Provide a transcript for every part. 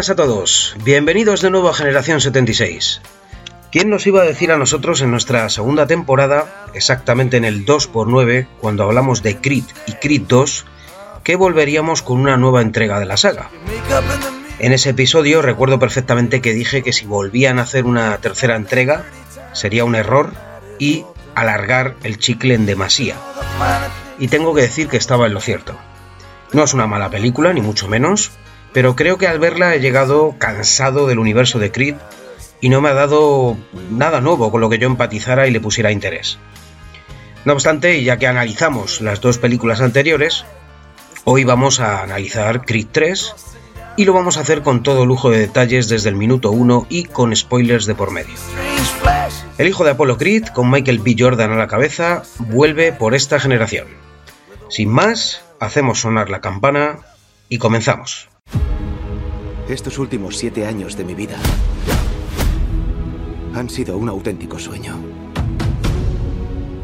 buenas a todos, bienvenidos de nuevo a Generación 76. ¿Quién nos iba a decir a nosotros en nuestra segunda temporada, exactamente en el 2x9, cuando hablamos de Creed y Creed 2, que volveríamos con una nueva entrega de la saga? En ese episodio recuerdo perfectamente que dije que si volvían a hacer una tercera entrega sería un error y alargar el chicle en demasía. Y tengo que decir que estaba en lo cierto. No es una mala película, ni mucho menos, pero creo que al verla he llegado cansado del universo de Creed y no me ha dado nada nuevo con lo que yo empatizara y le pusiera interés. No obstante, ya que analizamos las dos películas anteriores, hoy vamos a analizar Creed 3 y lo vamos a hacer con todo lujo de detalles desde el minuto 1 y con spoilers de por medio. El hijo de Apollo Creed, con Michael B. Jordan a la cabeza, vuelve por esta generación. Sin más, hacemos sonar la campana y comenzamos. Estos últimos siete años de mi vida han sido un auténtico sueño.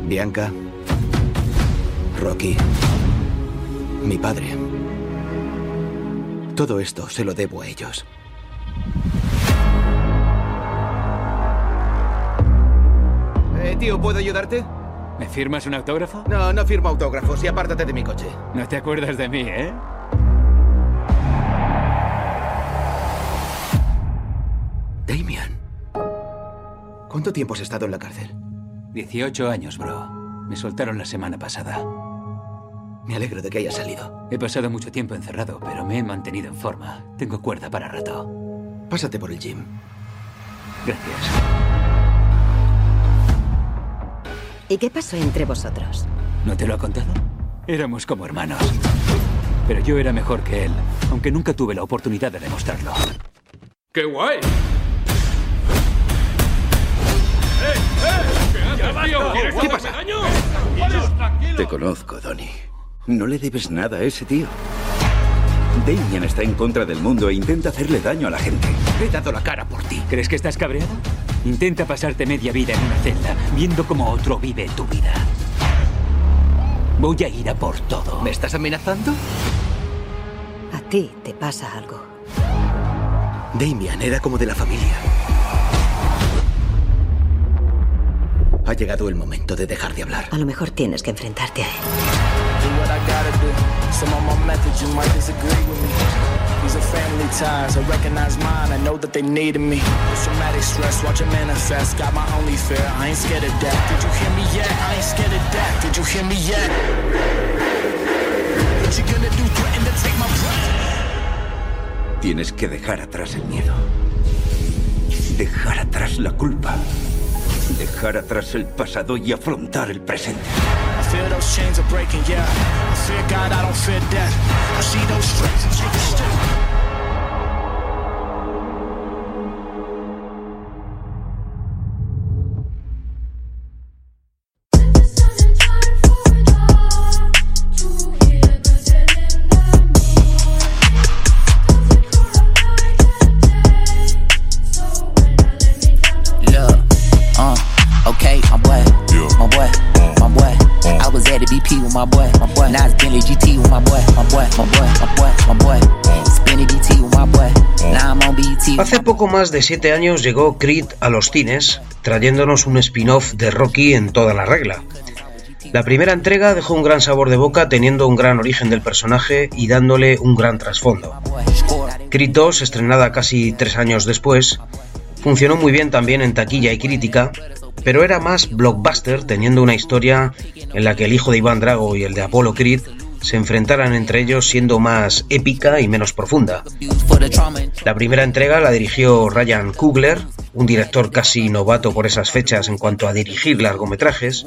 Bianca, Rocky, mi padre. Todo esto se lo debo a ellos. Eh, tío, ¿puedo ayudarte? ¿Me firmas un autógrafo? No, no firmo autógrafos y apártate de mi coche. No te acuerdas de mí, ¿eh? ¿Cuánto tiempo has estado en la cárcel? 18 años, bro. Me soltaron la semana pasada. Me alegro de que hayas salido. He pasado mucho tiempo encerrado, pero me he mantenido en forma. Tengo cuerda para rato. Pásate por el gym. Gracias. ¿Y qué pasó entre vosotros? ¿No te lo ha contado? Éramos como hermanos. Pero yo era mejor que él, aunque nunca tuve la oportunidad de demostrarlo. ¡Qué guay! ¿Qué pasa? Te conozco, Donnie. No le debes nada a ese tío. Damien está en contra del mundo e intenta hacerle daño a la gente. He dado la cara por ti. ¿Crees que estás cabreado? Intenta pasarte media vida en una celda, viendo cómo otro vive tu vida. Voy a ir a por todo. ¿Me estás amenazando? A ti te pasa algo. Damian era como de la familia. Ha llegado el momento de dejar de hablar. A lo mejor tienes que enfrentarte a él. what I gotta do. Some of my methods you might disagree with me. These are family ties, I recognize mine, I know that they needed me. It's traumatic stress, watch it manifest. Got my only fear, I ain't scared of death. Did you hear me yet? I ain't scared of death. Did you hear me yet? What you gonna do? Threaten to take my breath? Tienes que dejar atrás el miedo. Dejar atrás la culpa. Dejar atrás el pasado y afrontar el presente. Hace poco más de 7 años llegó Creed a los cines, trayéndonos un spin-off de Rocky en toda la regla. La primera entrega dejó un gran sabor de boca teniendo un gran origen del personaje y dándole un gran trasfondo. Creed 2, estrenada casi tres años después, funcionó muy bien también en taquilla y crítica, pero era más blockbuster teniendo una historia en la que el hijo de Iván Drago y el de Apollo Creed se enfrentaran entre ellos siendo más épica y menos profunda. La primera entrega la dirigió Ryan Coogler, un director casi novato por esas fechas en cuanto a dirigir largometrajes,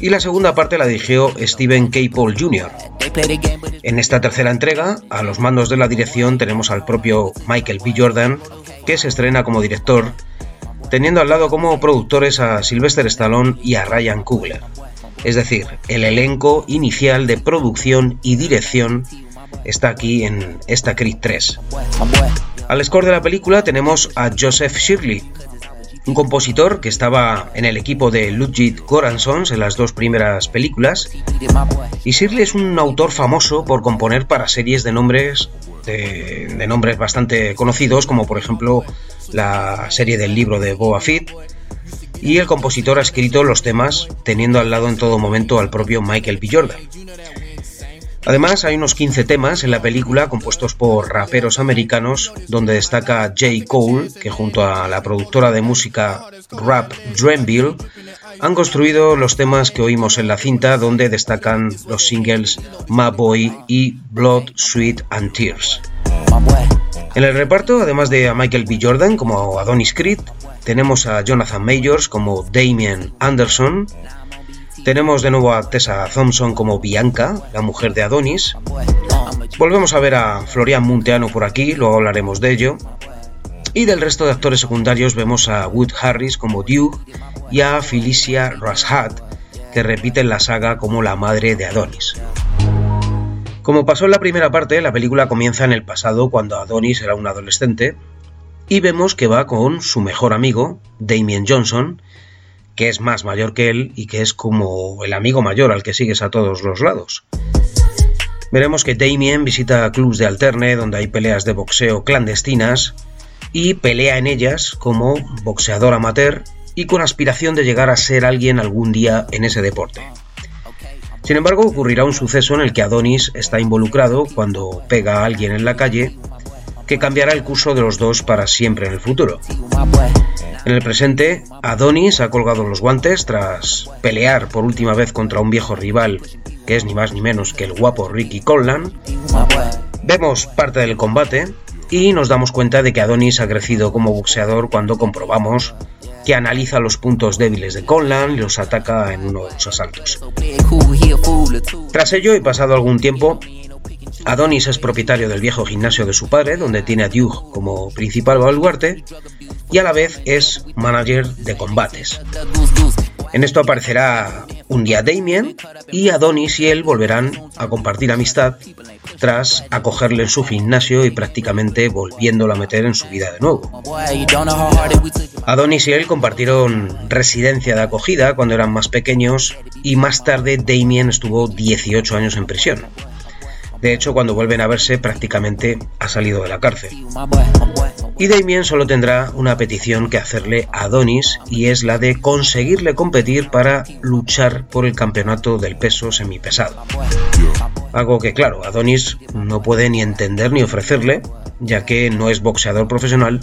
y la segunda parte la dirigió Steven K. Paul Jr. En esta tercera entrega, a los mandos de la dirección tenemos al propio Michael B. Jordan, que se estrena como director, teniendo al lado como productores a Sylvester Stallone y a Ryan Coogler. Es decir, el elenco inicial de producción y dirección está aquí en esta Creed 3. Al score de la película tenemos a Joseph Shirley, un compositor que estaba en el equipo de Ludwig Göransson en las dos primeras películas. Y Shirley es un autor famoso por componer para series de nombres de, nombres bastante conocidos, como por ejemplo la serie del libro de Boa Fett. Y el compositor ha escrito los temas teniendo al lado en todo momento al propio Michael B. Jordan. Además, hay unos 15 temas en la película compuestos por raperos americanos, donde destaca J. Cole, que junto a la productora de música Rap Dreamville han construido los temas que oímos en la cinta, donde destacan los singles My Boy y Blood, Sweat and Tears. En el reparto, además de a Michael B. Jordan como Adonis Creed, tenemos a Jonathan Majors como Damien Anderson, tenemos de nuevo a Tessa Thompson como Bianca, la mujer de Adonis. Volvemos a ver a Florian Munteano por aquí, luego hablaremos de ello. Y del resto de actores secundarios vemos a Wood Harris como Duke y a Felicia Rashat, que repiten la saga como la madre de Adonis. Como pasó en la primera parte, la película comienza en el pasado cuando Adonis era un adolescente y vemos que va con su mejor amigo, Damien Johnson, que es más mayor que él y que es como el amigo mayor al que sigues a todos los lados. Veremos que Damien visita clubs de alterne donde hay peleas de boxeo clandestinas y pelea en ellas como boxeador amateur y con aspiración de llegar a ser alguien algún día en ese deporte. Sin embargo, ocurrirá un suceso en el que Adonis está involucrado cuando pega a alguien en la calle que cambiará el curso de los dos para siempre en el futuro. En el presente, Adonis ha colgado los guantes tras pelear por última vez contra un viejo rival que es ni más ni menos que el guapo Ricky Conlan. Vemos parte del combate y nos damos cuenta de que Adonis ha crecido como boxeador cuando comprobamos que analiza los puntos débiles de Conlan y los ataca en uno de los asaltos. Tras ello y pasado algún tiempo, Adonis es propietario del viejo gimnasio de su padre, donde tiene a Duke como principal baluarte, y a la vez es manager de combates. En esto aparecerá un día Damien y Adonis y él volverán a compartir amistad tras acogerle en su gimnasio y prácticamente volviéndolo a meter en su vida de nuevo. Adonis y él compartieron residencia de acogida cuando eran más pequeños y más tarde Damien estuvo 18 años en prisión. De hecho, cuando vuelven a verse, prácticamente ha salido de la cárcel. Y Damien solo tendrá una petición que hacerle a Adonis y es la de conseguirle competir para luchar por el campeonato del peso semipesado. Algo que, claro, Adonis no puede ni entender ni ofrecerle, ya que no es boxeador profesional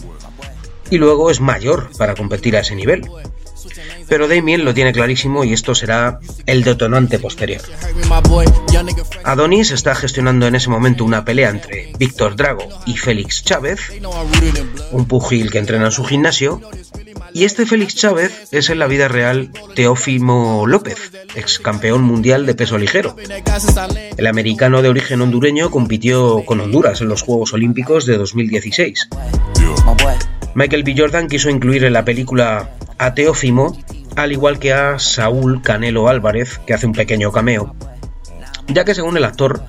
y luego es mayor para competir a ese nivel pero Damien lo tiene clarísimo y esto será el detonante posterior. Adonis está gestionando en ese momento una pelea entre Víctor Drago y Félix Chávez, un pugil que entrena en su gimnasio, y este Félix Chávez es en la vida real Teófimo López, ex campeón mundial de peso ligero. El americano de origen hondureño compitió con Honduras en los Juegos Olímpicos de 2016. Michael B. Jordan quiso incluir en la película a Teófimo, al igual que a Saúl Canelo Álvarez, que hace un pequeño cameo, ya que según el actor,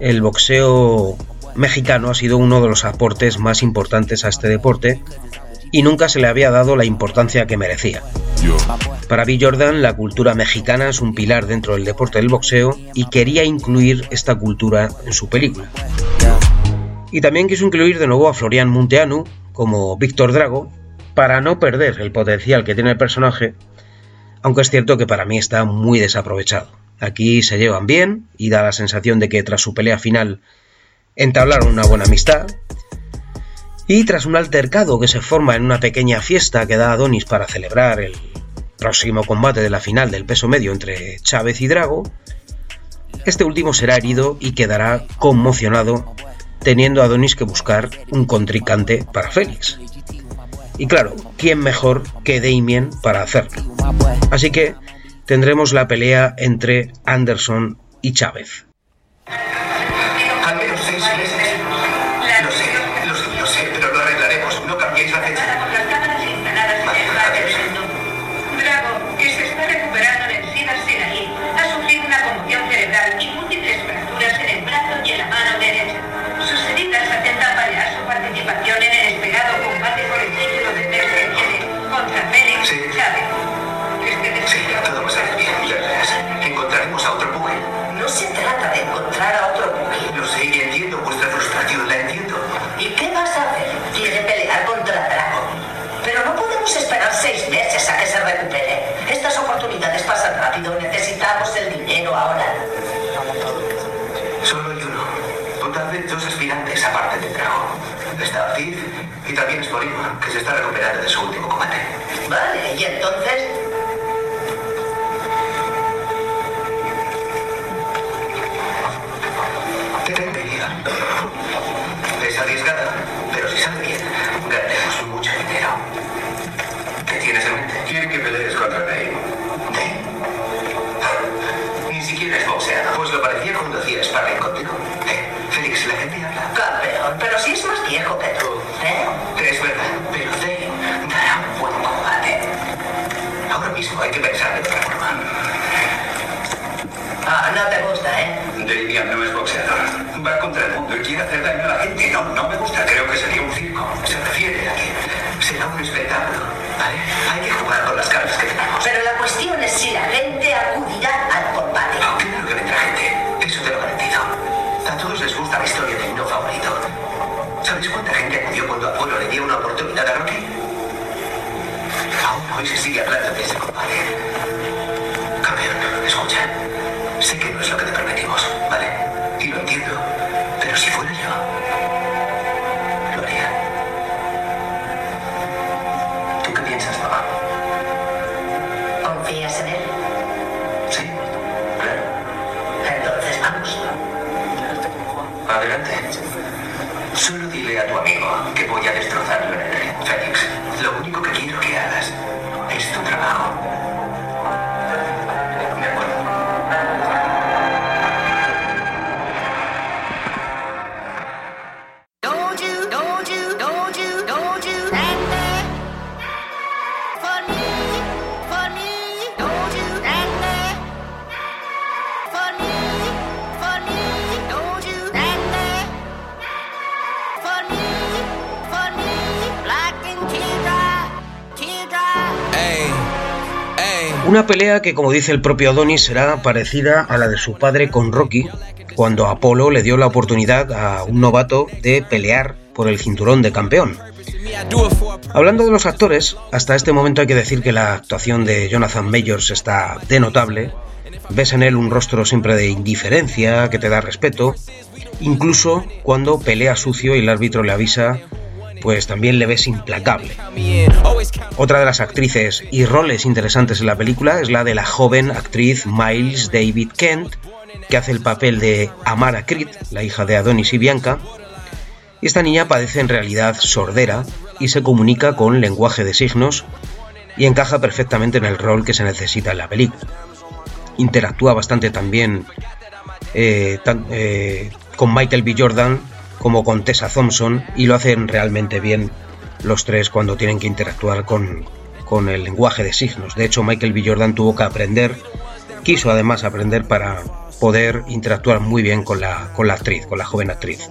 el boxeo mexicano ha sido uno de los aportes más importantes a este deporte y nunca se le había dado la importancia que merecía. Para B. Jordan, la cultura mexicana es un pilar dentro del deporte del boxeo y quería incluir esta cultura en su película. Y también quiso incluir de nuevo a Florian Munteanu como Víctor Drago, para no perder el potencial que tiene el personaje, aunque es cierto que para mí está muy desaprovechado. Aquí se llevan bien y da la sensación de que tras su pelea final entablaron una buena amistad. Y tras un altercado que se forma en una pequeña fiesta que da Adonis para celebrar el próximo combate de la final del peso medio entre Chávez y Drago, Este último será herido y quedará conmocionado, teniendo a Adonis que buscar un contrincante para Félix. Y claro, ¿quién mejor que Damien para hacerlo? Así que tendremos la pelea entre Anderson y Chávez. Y también es Morino, que se está recuperando de su último combate. Vale, ¿y entonces? Hacer daño a la gente. No, no me gusta. Creo que sería un circo. Se refiere a que será un espectáculo. ¿Vale? Hay que jugar con las cartas que tenemos. Pero la cuestión es si la gente acudirá al combate. Oh, claro que vendrá gente. Eso te lo garantizo. A todos les gusta la historia del no favorito. ¿Sabes cuánta gente acudió cuando Apolo le dio una oportunidad a Rocky? Aún hoy se sigue hablando de ese combate. Una pelea que, como dice el propio Adonis, será parecida a la de su padre con Rocky, cuando Apolo le dio la oportunidad a un novato de pelear por el cinturón de campeón. Hablando de los actores, hasta este momento hay que decir que la actuación de Jonathan Majors está de notable. Ves en él un rostro siempre de indiferencia, que te da respeto. Incluso cuando pelea sucio y el árbitro le avisa, pues también le ves implacable. Otra de las actrices y roles interesantes en la película es la de la joven actriz Miles David Kent, que hace el papel de Amara Creed, la hija de Adonis y Bianca. Esta niña padece en realidad sordera y se comunica con lenguaje de signos y encaja perfectamente en el rol que se necesita en la película. Interactúa bastante también eh, eh, con Michael B. Jordan como con Tessa Thompson y lo hacen realmente bien los tres cuando tienen que interactuar con, con el lenguaje de signos. De hecho, Michael B. Jordan tuvo que aprender, quiso además aprender para poder interactuar muy bien con la, con la actriz, con la joven actriz.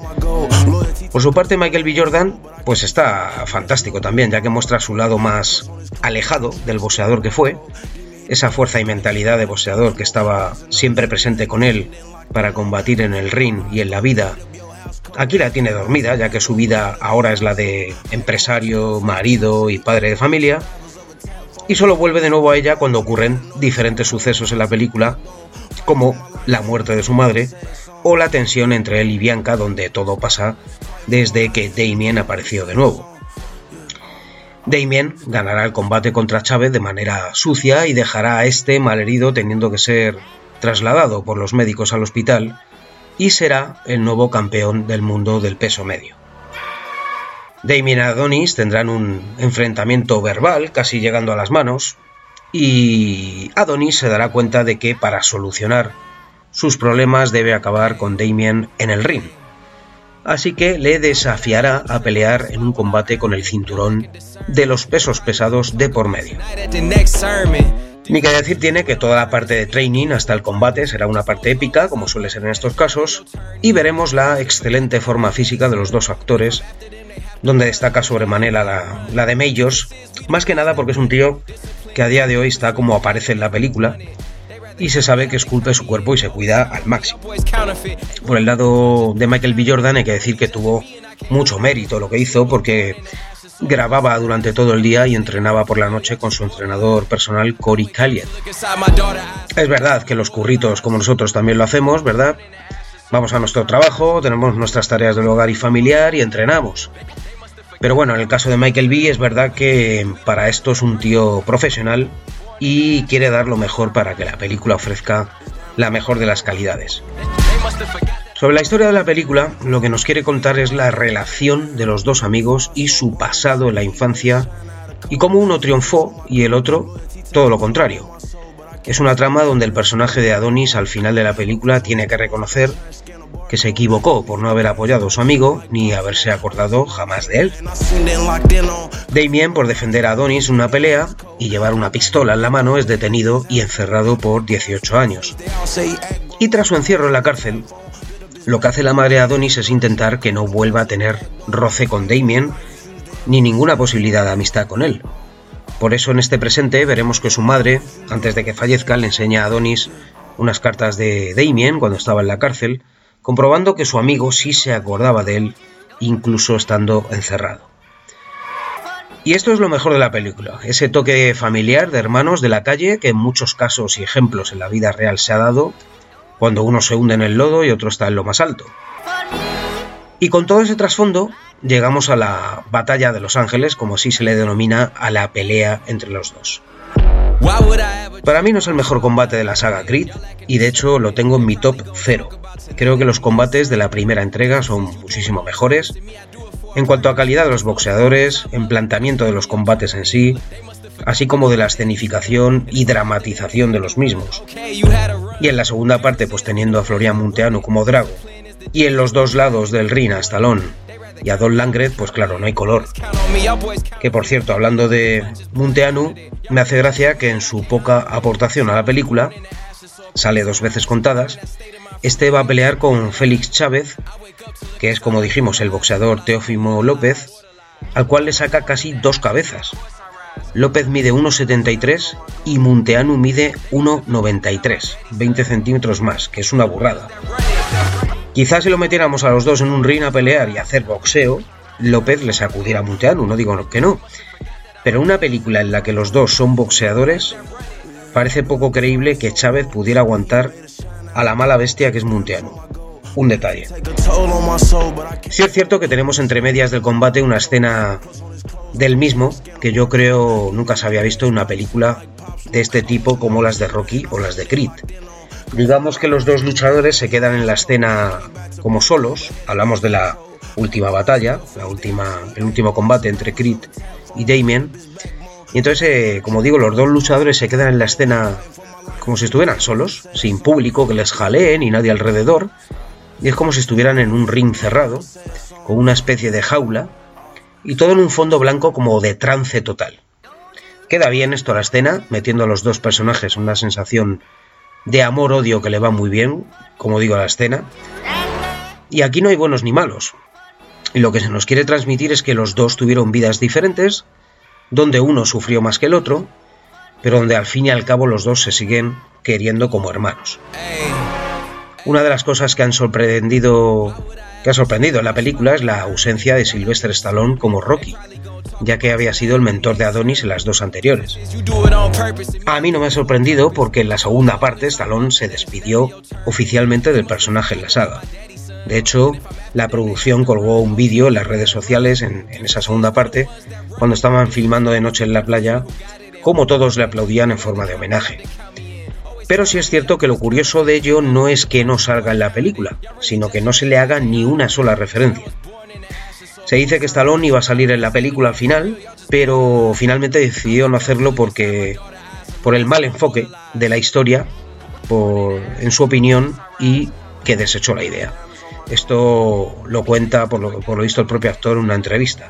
Por su parte, Michael B. Jordan, pues está fantástico también, ya que muestra su lado más alejado del boxeador que fue, esa fuerza y mentalidad de boxeador que estaba siempre presente con él para combatir en el ring y en la vida. Aquí la tiene dormida, ya que su vida ahora es la de empresario, marido y padre de familia, y solo vuelve de nuevo a ella cuando ocurren diferentes sucesos en la película, como la muerte de su madre o la tensión entre él y Bianca, donde todo pasa desde que Damien apareció de nuevo. Damien ganará el combate contra Chávez de manera sucia y dejará a este malherido teniendo que ser trasladado por los médicos al hospital y será el nuevo campeón del mundo del peso medio. Damien y Adonis tendrán un enfrentamiento verbal, casi llegando a las manos, y Adonis se dará cuenta de que para solucionar sus problemas debe acabar con Damien en el ring. Así que le desafiará a pelear en un combate con el cinturón de los pesos pesados de por medio. Ni que decir tiene que toda la parte de training hasta el combate será una parte épica, como suele ser en estos casos, y veremos la excelente forma física de los dos actores, donde destaca sobremanera la, la de Majors, más que nada porque es un tío que a día de hoy está como aparece en la película, y se sabe que esculpe su cuerpo y se cuida al máximo. Por el lado de Michael B. Jordan hay que decir que tuvo mucho mérito lo que hizo porque grababa durante todo el día y entrenaba por la noche con su entrenador personal Cory Calliet. Es verdad que los curritos como nosotros también lo hacemos, ¿verdad? Vamos a nuestro trabajo, tenemos nuestras tareas del hogar y familiar y entrenamos. Pero bueno, en el caso de Michael B es verdad que para esto es un tío profesional y quiere dar lo mejor para que la película ofrezca la mejor de las calidades. Sobre la historia de la película, lo que nos quiere contar es la relación de los dos amigos y su pasado en la infancia y cómo uno triunfó y el otro todo lo contrario. Es una trama donde el personaje de Adonis al final de la película tiene que reconocer que se equivocó por no haber apoyado a su amigo ni haberse acordado jamás de él. Damien, por defender a Adonis en una pelea y llevar una pistola en la mano, es detenido y encerrado por 18 años. Y tras su encierro en la cárcel, lo que hace la madre de Adonis es intentar que no vuelva a tener roce con Damien ni ninguna posibilidad de amistad con él. Por eso en este presente veremos que su madre, antes de que fallezca, le enseña a Adonis unas cartas de Damien cuando estaba en la cárcel, comprobando que su amigo sí se acordaba de él, incluso estando encerrado. Y esto es lo mejor de la película, ese toque familiar de hermanos de la calle que en muchos casos y ejemplos en la vida real se ha dado cuando uno se hunde en el lodo y otro está en lo más alto. Y con todo ese trasfondo llegamos a la batalla de Los Ángeles, como así se le denomina a la pelea entre los dos. Para mí no es el mejor combate de la saga Creed y de hecho lo tengo en mi top 0. Creo que los combates de la primera entrega son muchísimo mejores. En cuanto a calidad de los boxeadores, en planteamiento de los combates en sí, así como de la escenificación y dramatización de los mismos. Y en la segunda parte, pues teniendo a Florian Munteanu como Drago, y en los dos lados del ring a Stallone y a Don Langred, pues claro, no hay color. Que por cierto, hablando de Munteanu, me hace gracia que en su poca aportación a la película, sale dos veces contadas, este va a pelear con Félix Chávez, que es como dijimos el boxeador Teófimo López, al cual le saca casi dos cabezas. López mide 1,73 y Munteanu mide 1,93, 20 centímetros más, que es una burrada. Quizás si lo metiéramos a los dos en un ring a pelear y hacer boxeo, López le sacudiera a Munteanu, no digo que no. Pero una película en la que los dos son boxeadores, parece poco creíble que Chávez pudiera aguantar a la mala bestia que es Munteanu. Un detalle. Sí es cierto que tenemos entre medias del combate una escena del mismo que yo creo nunca se había visto en una película de este tipo como las de Rocky o las de Creed. Digamos que los dos luchadores se quedan en la escena como solos. Hablamos de la última batalla, la última, el último combate entre Creed y Damien. Y entonces, eh, como digo, los dos luchadores se quedan en la escena como si estuvieran solos, sin público que les jaleen y nadie alrededor. Y es como si estuvieran en un ring cerrado, con una especie de jaula, y todo en un fondo blanco como de trance total. Queda bien esto a la escena, metiendo a los dos personajes una sensación de amor-odio que le va muy bien, como digo, a la escena. Y aquí no hay buenos ni malos. Y lo que se nos quiere transmitir es que los dos tuvieron vidas diferentes, donde uno sufrió más que el otro, pero donde al fin y al cabo los dos se siguen queriendo como hermanos. Una de las cosas que han sorprendido que ha sorprendido en la película es la ausencia de Sylvester Stallone como Rocky, ya que había sido el mentor de Adonis en las dos anteriores. A mí no me ha sorprendido porque en la segunda parte Stallone se despidió oficialmente del personaje en la saga. De hecho, la producción colgó un vídeo en las redes sociales en, en, esa segunda parte, cuando estaban filmando de noche en la playa, como todos le aplaudían en forma de homenaje. Pero sí es cierto que lo curioso de ello no es que no salga en la película, sino que no se le haga ni una sola referencia. Se dice que Stallone iba a salir en la película al final, pero finalmente decidió no hacerlo porque por el mal enfoque de la historia, en su opinión, y que desechó la idea. Esto lo cuenta, por por lo visto, el propio actor en una entrevista.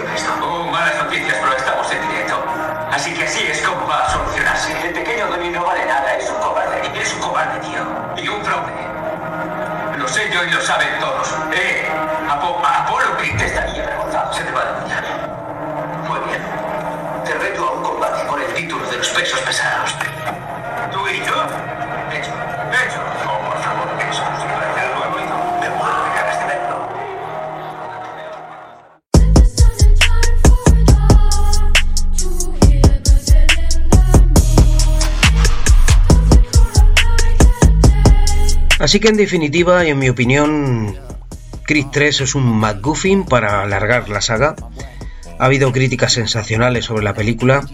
esto. Oh, malas noticias, pero estamos en directo. Así que así es como va a solucionarse. El pequeño Donnie no vale nada, es un cobarde. Es un cobarde, tío. Y un fraude. Lo sé yo y lo saben todos. ¡Eh! Apo Apolo Creed estaría vergonzado. Se te va la olla. Muy bien. Te reto a un combate por el título de los pesos pesados. ¿Tú y yo? Hecho. Mi opinión, Creed 3 es un McGuffin para alargar la saga. Ha habido críticas sensacionales sobre la película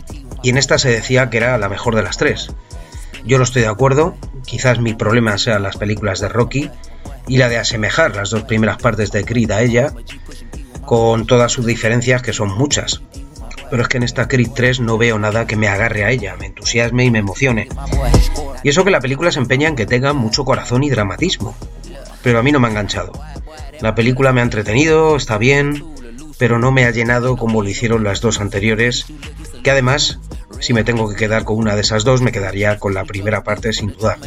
y en esta se decía que era la mejor de las tres. Yo no estoy de acuerdo, quizás mi problema sean las películas de Rocky y la de asemejar las dos primeras partes de Creed a ella, con todas sus diferencias que son muchas. Pero es que en esta Creed 3 no veo nada que me agarre a ella, me entusiasme y me emocione. Y eso que la película se empeña en que tenga mucho corazón y dramatismo. Pero a mí no me ha enganchado. La película me ha entretenido, está bien, pero no me ha llenado como lo hicieron las dos anteriores, que además, si me tengo que quedar con una de esas dos, me quedaría con la primera parte sin dudar.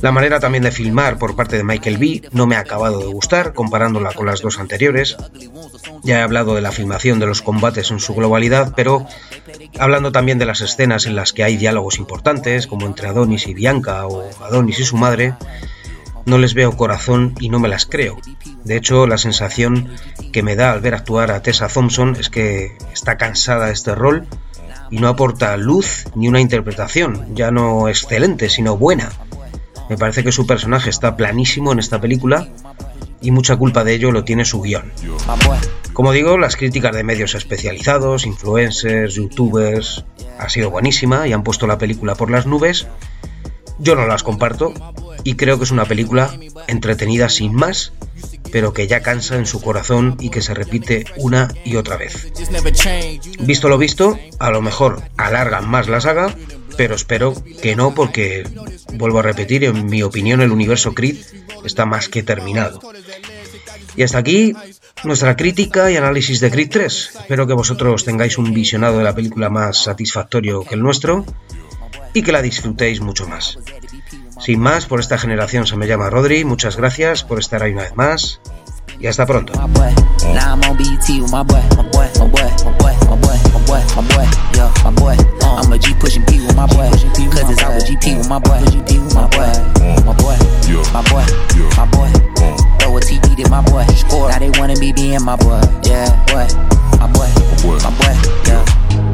La manera también de filmar por parte de Michael B no me ha acabado de gustar comparándola con las dos anteriores. Ya he hablado de la filmación de los combates en su globalidad, pero hablando también de las escenas en las que hay diálogos importantes, como entre Adonis y Bianca o Adonis y su madre, no les veo corazón y no me las creo. De hecho, la sensación que me da al ver actuar a Tessa Thompson es que está cansada de este rol y no aporta luz ni una interpretación, ya no excelente, sino buena. Me parece que su personaje está planísimo en esta película y mucha culpa de ello lo tiene su guion. Como digo, las críticas de medios especializados, influencers, youtubers, ha sido buenísima y han puesto la película por las nubes. Yo no las comparto y creo que es una película entretenida sin más, pero que ya cansa en su corazón y que se repite una y otra vez. Visto lo visto, a lo mejor alargan más la saga, pero espero que no porque, vuelvo a repetir, en mi opinión el universo Creed está más que terminado. Y hasta aquí nuestra crítica y análisis de Creed 3. Espero que vosotros tengáis un visionado de la película más satisfactorio que el nuestro y que la disfrutéis mucho más. Sin más, por esta generación se me llama Rodri, muchas gracias por estar ahí una vez más y hasta pronto. My my boy, my boy.